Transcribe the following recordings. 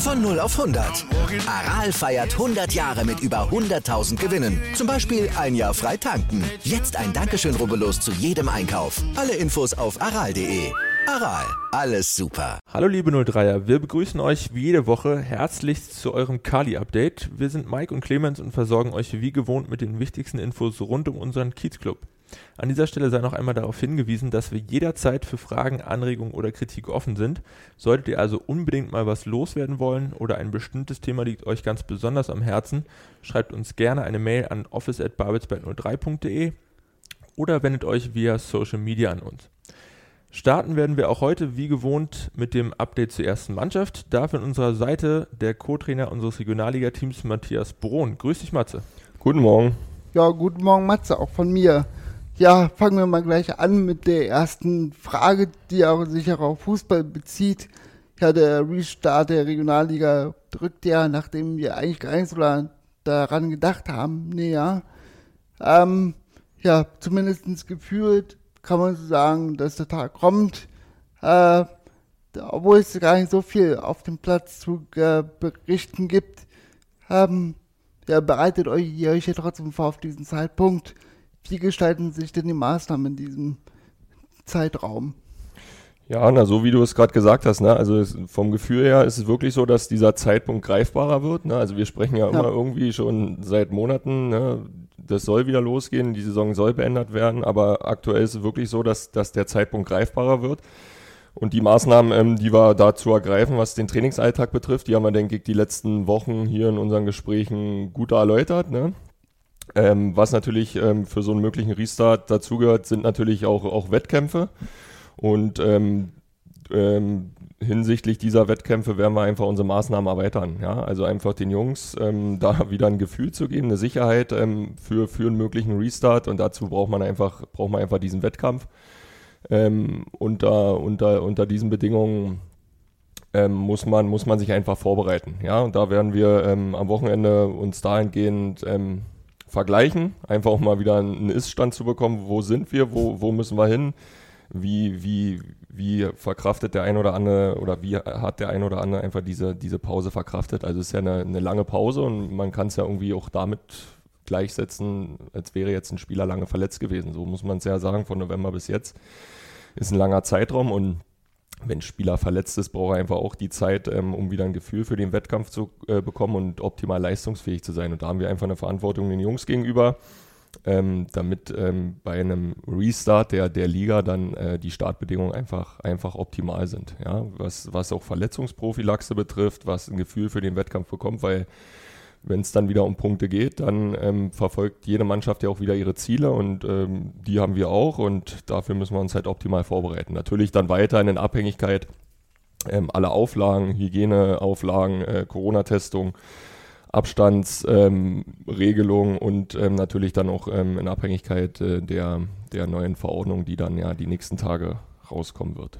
Von 0 auf 100. Aral feiert 100 Jahre mit über 100.000 Gewinnen. Zum Beispiel ein Jahr frei tanken. Jetzt ein Dankeschön, rubbellos zu jedem Einkauf. Alle Infos auf aral.de. Aral, alles super. Hallo liebe 03er, wir begrüßen euch wie jede Woche herzlichst zu eurem Kali-Update. Wir sind Mike und Clemens und versorgen euch wie gewohnt mit den wichtigsten Infos rund um unseren Kiezclub. An dieser Stelle sei noch einmal darauf hingewiesen, dass wir jederzeit für Fragen, Anregungen oder Kritik offen sind. Solltet ihr also unbedingt mal was loswerden wollen oder ein bestimmtes Thema liegt euch ganz besonders am Herzen, schreibt uns gerne eine Mail an office@babelsberg03.de oder wendet euch via Social Media an uns. Starten werden wir auch heute wie gewohnt mit dem Update zur ersten Mannschaft. Dafür an unserer Seite der Co-Trainer unseres Regionalliga-Teams Matthias Brohn. Grüß dich, Matze. Guten Morgen. Ja, guten Morgen, Matze, auch von mir. Ja, fangen wir mal gleich an mit der ersten Frage, die auch sich auch auf Fußball bezieht. Ja, der Restart der Regionalliga drückt ja, nachdem wir eigentlich gar nicht so daran gedacht haben, näher. Ähm, ja, zumindest gefühlt kann man so sagen, dass der Tag kommt. Äh, obwohl es gar nicht so viel auf dem Platz zu äh, berichten gibt, ähm, ja, bereitet euch, ihr euch ja trotzdem vor auf diesen Zeitpunkt wie gestalten sich denn die Maßnahmen in diesem Zeitraum? Ja, na, so wie du es gerade gesagt hast, ne? also es, vom Gefühl her ist es wirklich so, dass dieser Zeitpunkt greifbarer wird. Ne? Also wir sprechen ja, ja, immer irgendwie schon seit Monaten, ne? das soll wieder losgehen, die Saison soll beendet werden, aber aktuell ist es wirklich so, dass, dass der Zeitpunkt greifbarer wird. Und die Maßnahmen, ähm, die wir dazu ergreifen, was den Trainingsalltag betrifft, die haben wir, denke ich, die letzten Wochen hier in unseren Gesprächen gut erläutert. Ne? Ähm, was natürlich ähm, für so einen möglichen Restart dazugehört, sind natürlich auch, auch Wettkämpfe. Und ähm, ähm hinsichtlich dieser Wettkämpfe werden wir einfach unsere Maßnahmen erweitern. Ja? Also einfach den Jungs ähm, da wieder ein Gefühl zu geben, eine Sicherheit ähm, für, für einen möglichen Restart. Und dazu braucht man einfach, braucht man einfach diesen Wettkampf. unter, unter, unter diesen Bedingungen muss, man, muss man sich einfach vorbereiten. Ja? Und da werden wir am Wochenende uns dahingehend vergleichen, einfach auch mal wieder einen Ist-Stand zu bekommen, wo sind wir, wo, wo müssen wir hin, wie, wie, wie verkraftet der ein oder andere oder wie hat der ein oder andere einfach diese, diese Pause verkraftet. Also es ist ja eine, eine lange Pause und man kann es ja irgendwie auch damit gleichsetzen, als wäre jetzt ein Spieler lange verletzt gewesen. So muss man es ja sagen, von November bis jetzt ist ein langer Zeitraum und wenn Spieler verletzt ist, braucht er einfach auch die Zeit, ähm, um wieder ein Gefühl für den Wettkampf zu äh, bekommen und optimal leistungsfähig zu sein. Und da haben wir einfach eine Verantwortung den Jungs gegenüber, ähm, damit ähm, bei einem Restart der, der Liga dann äh, die Startbedingungen einfach, einfach optimal sind. Ja? Was, was auch Verletzungsprophylaxe betrifft, was ein Gefühl für den Wettkampf bekommt, weil wenn es dann wieder um Punkte geht, dann ähm, verfolgt jede Mannschaft ja auch wieder ihre Ziele und ähm, die haben wir auch und dafür müssen wir uns halt optimal vorbereiten. Natürlich dann weiter in Abhängigkeit ähm, alle Auflagen, Hygieneauflagen, äh, Corona-Testung, Abstandsregelung und ähm, natürlich dann auch ähm, in Abhängigkeit äh, der, der neuen Verordnung, die dann ja die nächsten Tage rauskommen wird.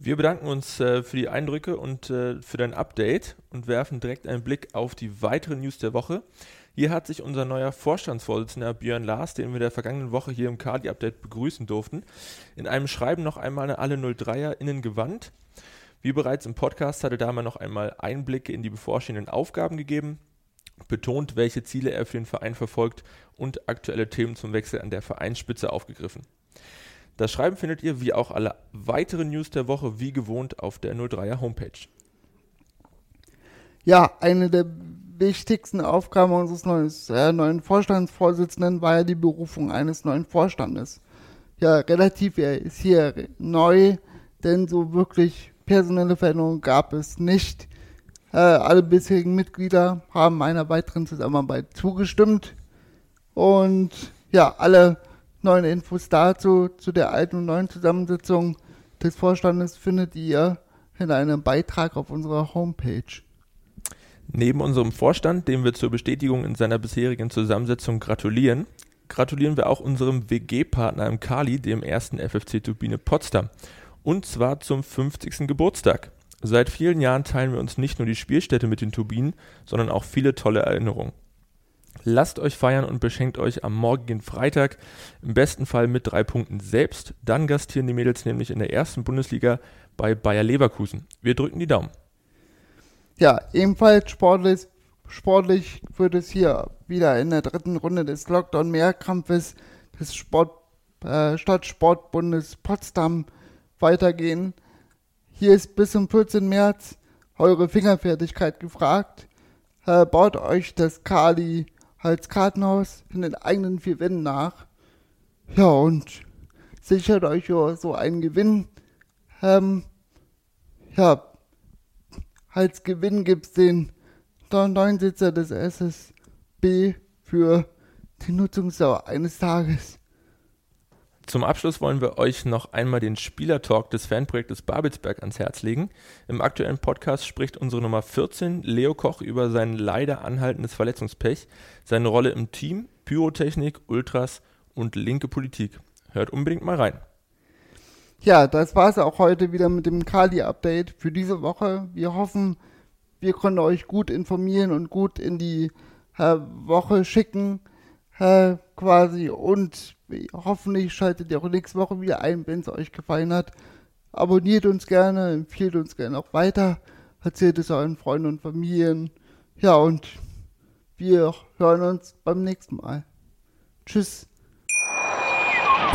Wir bedanken uns äh, für die Eindrücke und äh, für dein Update und werfen direkt einen Blick auf die weiteren News der Woche. Hier hat sich unser neuer Vorstandsvorsitzender Björn Lars, den wir der vergangenen Woche hier im Kadi-Update begrüßen durften, in einem Schreiben noch einmal an alle 03er*innen gewandt. Wie bereits im Podcast hatte Dahmer noch einmal Einblicke in die bevorstehenden Aufgaben gegeben, betont, welche Ziele er für den Verein verfolgt und aktuelle Themen zum Wechsel an der Vereinsspitze aufgegriffen. Das Schreiben findet ihr wie auch alle weiteren News der Woche wie gewohnt auf der 03er Homepage. Ja, eine der wichtigsten Aufgaben unseres neuen, äh, neuen Vorstandsvorsitzenden war ja die Berufung eines neuen Vorstandes. Ja, relativ, er ist hier neu, denn so wirklich personelle Veränderungen gab es nicht. Äh, alle bisherigen Mitglieder haben einer weiteren Zusammenarbeit zugestimmt und ja, alle neuen Infos dazu, zu der alten und neuen Zusammensetzung des Vorstandes findet ihr in einem Beitrag auf unserer Homepage. Neben unserem Vorstand, dem wir zur Bestätigung in seiner bisherigen Zusammensetzung gratulieren, gratulieren wir auch unserem WG-Partner im Kali, dem ersten FFC Turbine Potsdam. Und zwar zum 50. Geburtstag. Seit vielen Jahren teilen wir uns nicht nur die Spielstätte mit den Turbinen, sondern auch viele tolle Erinnerungen. Lasst euch feiern und beschenkt euch am morgigen Freitag im besten Fall mit drei Punkten selbst. Dann gastieren die Mädels nämlich in der ersten Bundesliga bei Bayer Leverkusen. Wir drücken die Daumen. Ja, ebenfalls sportlich, sportlich wird es hier wieder in der dritten Runde des Lockdown-Mehrkampfes des Sport, äh, Stadtsportbundes Potsdam weitergehen. Hier ist bis zum 14. März eure Fingerfertigkeit gefragt. Äh, baut euch das Kali als Kartenhaus in den eigenen vier Wänden nach. Ja, und sichert euch so einen Gewinn. Ähm, ja, als Gewinn gibt es den neuen Sitzer des SSB für die Nutzungsdauer eines Tages. Zum Abschluss wollen wir euch noch einmal den Spielertalk des Fanprojektes Babelsberg ans Herz legen. Im aktuellen Podcast spricht unsere Nummer 14, Leo Koch, über sein leider anhaltendes Verletzungspech, seine Rolle im Team, Pyrotechnik, Ultras und linke Politik. Hört unbedingt mal rein. Ja, das war es auch heute wieder mit dem Kali-Update für diese Woche. Wir hoffen, wir konnten euch gut informieren und gut in die äh, Woche schicken, äh, quasi. Und hoffentlich schaltet ihr auch nächste Woche wieder ein, wenn es euch gefallen hat. Abonniert uns gerne, empfiehlt uns gerne auch weiter, erzählt es euren Freunden und Familien. Ja, und wir hören uns beim nächsten Mal. Tschüss.